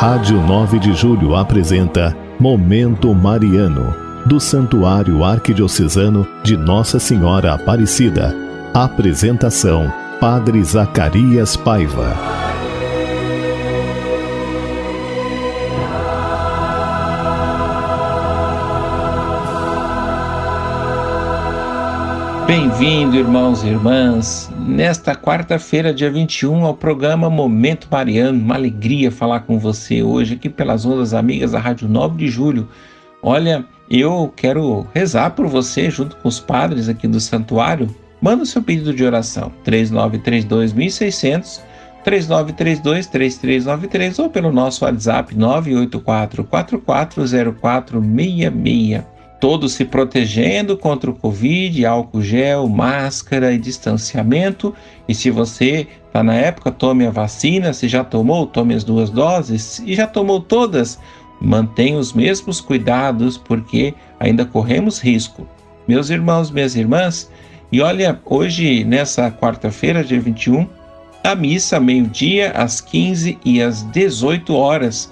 Rádio 9 de Julho apresenta Momento Mariano, do Santuário Arquidiocesano de Nossa Senhora Aparecida. Apresentação: Padre Zacarias Paiva. Bem-vindo, irmãos e irmãs, nesta quarta-feira, dia 21, ao programa Momento Mariano. Uma alegria falar com você hoje aqui pelas ondas amigas da Rádio 9 de Julho. Olha, eu quero rezar por você junto com os padres aqui do santuário. Manda o seu pedido de oração, 3932 1600 3932 3393 ou pelo nosso WhatsApp 984 440466 todos se protegendo contra o Covid, álcool gel, máscara e distanciamento. E se você está na época, tome a vacina. Se já tomou, tome as duas doses. E já tomou todas, mantenha os mesmos cuidados, porque ainda corremos risco. Meus irmãos, minhas irmãs, e olha, hoje, nessa quarta-feira, dia 21, a missa meio-dia, às 15 e às 18 horas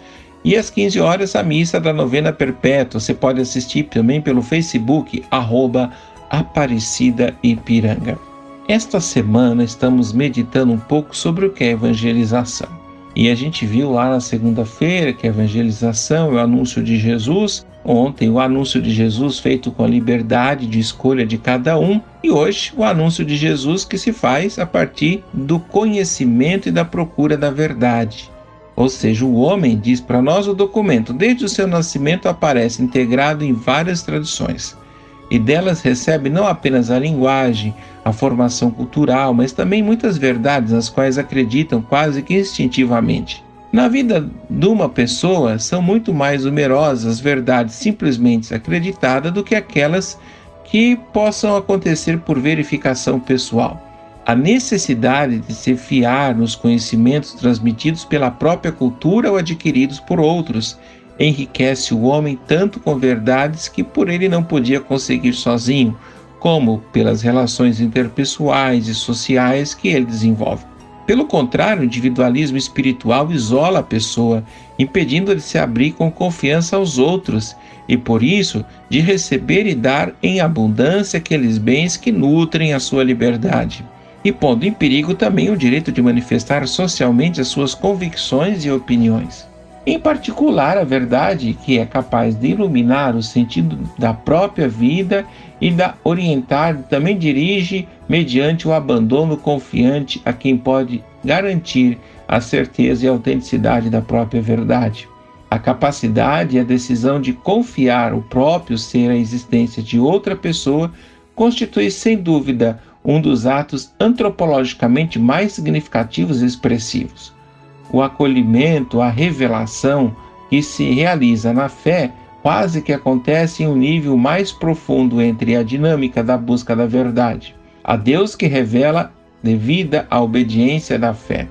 e às 15 horas, a missa da novena perpétua. Você pode assistir também pelo Facebook, arroba Aparecida Ipiranga. Esta semana estamos meditando um pouco sobre o que é evangelização. E a gente viu lá na segunda-feira que a evangelização é o anúncio de Jesus. Ontem, o anúncio de Jesus feito com a liberdade de escolha de cada um. E hoje, o anúncio de Jesus que se faz a partir do conhecimento e da procura da verdade. Ou seja, o homem, diz para nós o documento, desde o seu nascimento aparece integrado em várias tradições. E delas recebe não apenas a linguagem, a formação cultural, mas também muitas verdades nas quais acreditam quase que instintivamente. Na vida de uma pessoa, são muito mais numerosas as verdades simplesmente acreditadas do que aquelas que possam acontecer por verificação pessoal. A necessidade de se fiar nos conhecimentos transmitidos pela própria cultura ou adquiridos por outros enriquece o homem tanto com verdades que por ele não podia conseguir sozinho, como pelas relações interpessoais e sociais que ele desenvolve. Pelo contrário, o individualismo espiritual isola a pessoa, impedindo de se abrir com confiança aos outros e, por isso, de receber e dar em abundância aqueles bens que nutrem a sua liberdade e pondo em perigo também o direito de manifestar socialmente as suas convicções e opiniões. Em particular, a verdade que é capaz de iluminar o sentido da própria vida e da orientar também dirige mediante o abandono confiante a quem pode garantir a certeza e a autenticidade da própria verdade. A capacidade e a decisão de confiar o próprio ser à existência de outra pessoa constitui sem dúvida um dos atos antropologicamente mais significativos e expressivos. O acolhimento, a revelação que se realiza na fé quase que acontece em um nível mais profundo entre a dinâmica da busca da verdade, a Deus que revela devida à obediência da fé.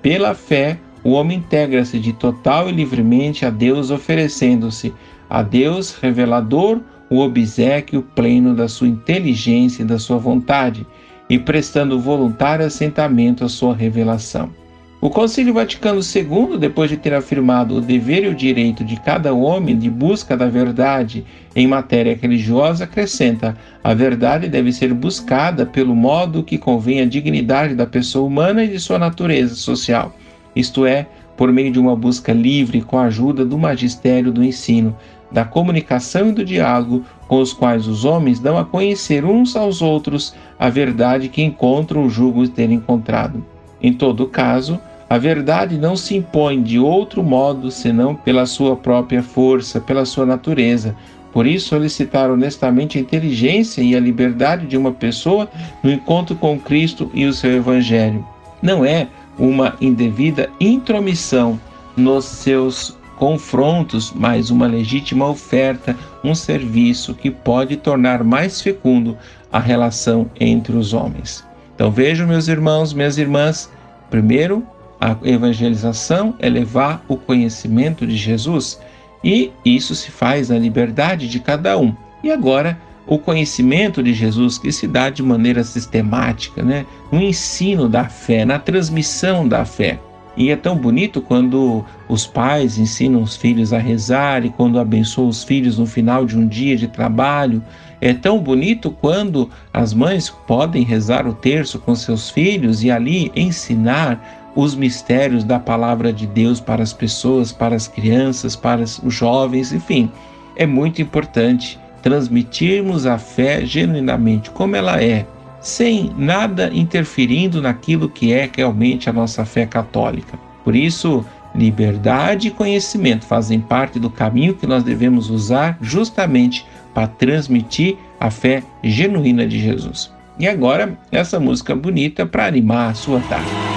Pela fé, o homem integra-se de total e livremente a Deus, oferecendo-se a Deus revelador o obsequio pleno da sua inteligência e da sua vontade, e prestando voluntário assentamento à sua revelação. O Concílio Vaticano II, depois de ter afirmado o dever e o direito de cada homem de busca da verdade em matéria religiosa, acrescenta: a verdade deve ser buscada pelo modo que convém à dignidade da pessoa humana e de sua natureza social, isto é, por meio de uma busca livre com a ajuda do magistério do ensino, da comunicação e do diálogo com os quais os homens dão a conhecer uns aos outros a verdade que encontram o julgo ter encontrado. Em todo caso, a verdade não se impõe de outro modo senão pela sua própria força, pela sua natureza. Por isso, solicitar honestamente a inteligência e a liberdade de uma pessoa no encontro com Cristo e o seu Evangelho. Não é uma indevida intromissão nos seus confrontos, mas uma legítima oferta, um serviço que pode tornar mais fecundo a relação entre os homens. Então vejam, meus irmãos, minhas irmãs, primeiro, a evangelização é levar o conhecimento de Jesus e isso se faz na liberdade de cada um. E agora, o conhecimento de Jesus que se dá de maneira sistemática, né? no ensino da fé, na transmissão da fé. E é tão bonito quando os pais ensinam os filhos a rezar e quando abençoam os filhos no final de um dia de trabalho. É tão bonito quando as mães podem rezar o terço com seus filhos e ali ensinar os mistérios da palavra de Deus para as pessoas, para as crianças, para os jovens, enfim. É muito importante transmitirmos a fé genuinamente como ela é, sem nada interferindo naquilo que é realmente a nossa fé católica. Por isso, liberdade e conhecimento fazem parte do caminho que nós devemos usar justamente para transmitir a fé genuína de Jesus. E agora, essa música bonita para animar a sua tarde.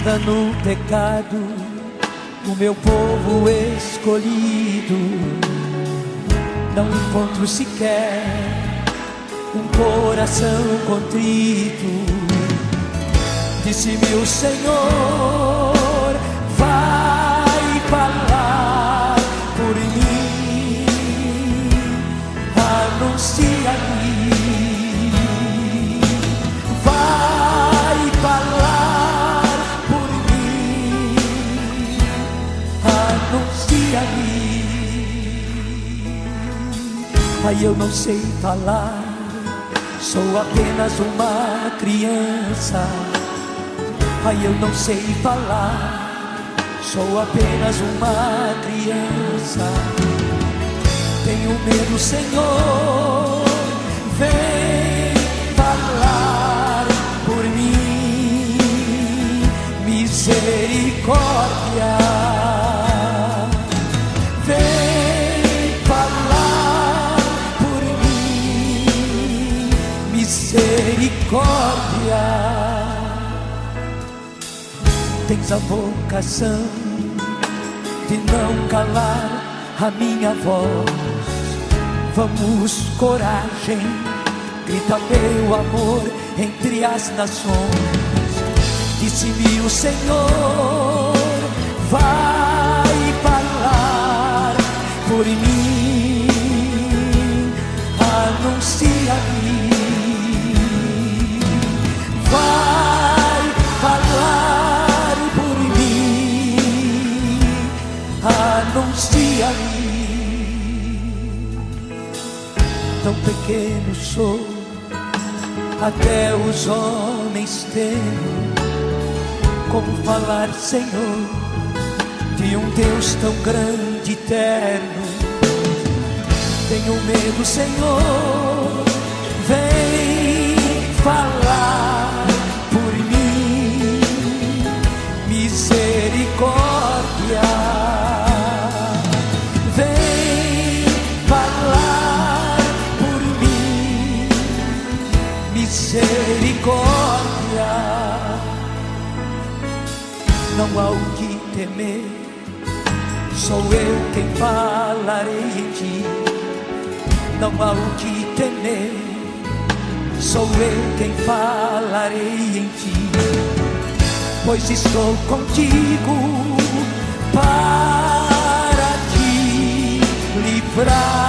Anda no pecado, o meu povo escolhido. Não encontro sequer um coração contrito. Disse-me o Senhor, Eu não sei falar, sou apenas uma criança. Ai, eu não sei falar, sou apenas uma criança. Tenho medo, Senhor, vem misericórdia. Tens a vocação de não calar a minha voz. Vamos, coragem, grita meu amor entre as nações. Disse-me o Senhor, vai falar por mim, pequeno sou, até os homens temem. Como falar, Senhor, de um Deus tão grande e eterno? Tenho medo, Senhor, vem falar misericórdia. Não há o que temer, sou eu quem falarei em ti. Não há o que temer, sou eu quem falarei em ti pois estou contigo para te livrar.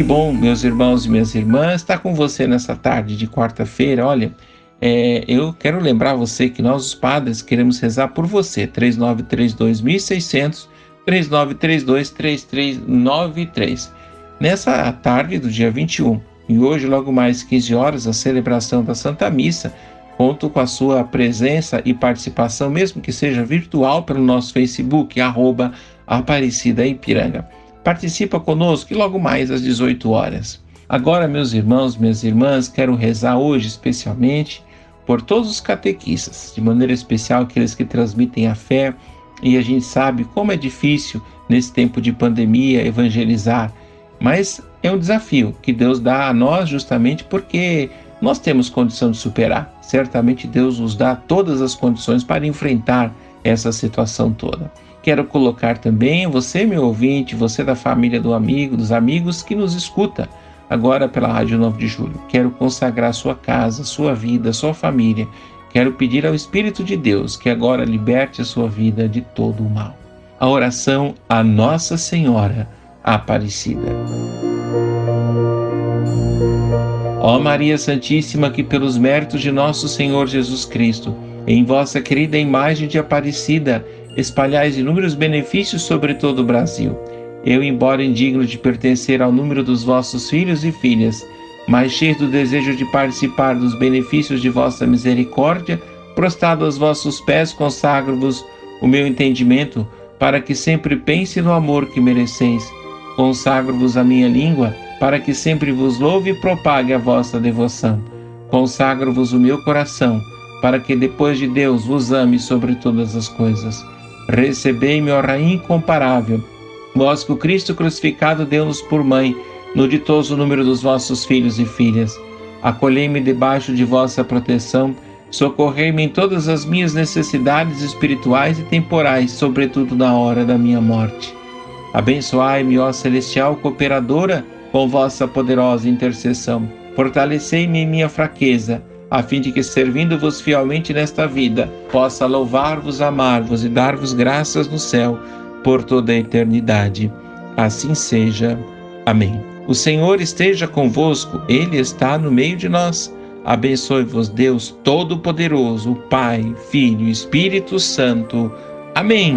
Que bom, meus irmãos e minhas irmãs, estar com você nessa tarde de quarta-feira. Olha, é, eu quero lembrar você que nós, os padres, queremos rezar por você. 3932.600, 3932-3393. Nessa tarde do dia 21 e hoje, logo mais 15 horas, a celebração da Santa Missa. Conto com a sua presença e participação, mesmo que seja virtual, pelo nosso Facebook, arroba Aparecida Ipiranga. Participa conosco e logo mais às 18 horas. Agora, meus irmãos, minhas irmãs, quero rezar hoje especialmente por todos os catequistas, de maneira especial aqueles que transmitem a fé, e a gente sabe como é difícil nesse tempo de pandemia evangelizar, mas é um desafio que Deus dá a nós justamente porque nós temos condição de superar. Certamente Deus nos dá todas as condições para enfrentar essa situação toda. Quero colocar também você, meu ouvinte, você da família do amigo, dos amigos que nos escuta agora pela Rádio 9 de Julho. Quero consagrar sua casa, sua vida, sua família. Quero pedir ao Espírito de Deus que agora liberte a sua vida de todo o mal. A oração a Nossa Senhora Aparecida. Ó Maria Santíssima, que pelos méritos de nosso Senhor Jesus Cristo, em vossa querida imagem de Aparecida, espalhais inúmeros benefícios sobre todo o Brasil. Eu, embora indigno de pertencer ao número dos vossos filhos e filhas, mas cheio do desejo de participar dos benefícios de vossa misericórdia, prostrado aos vossos pés, consagro-vos o meu entendimento, para que sempre pense no amor que mereceis. Consagro-vos a minha língua, para que sempre vos louve e propague a vossa devoção. Consagro-vos o meu coração, para que depois de Deus vos ame sobre todas as coisas. Recebei-me, ó Rainha incomparável, vós que o Cristo crucificado deu-nos por mãe, no ditoso número dos vossos filhos e filhas. Acolhei-me debaixo de vossa proteção, socorrei-me em todas as minhas necessidades espirituais e temporais, sobretudo na hora da minha morte. Abençoai-me, ó celestial cooperadora, com vossa poderosa intercessão. Fortalecei-me em minha fraqueza, a fim de que, servindo-vos fielmente nesta vida, possa louvar-vos, amar-vos e dar-vos graças no céu por toda a eternidade. Assim seja. Amém. O Senhor esteja convosco, Ele está no meio de nós. Abençoe-vos, Deus Todo-Poderoso, Pai, Filho e Espírito Santo. Amém.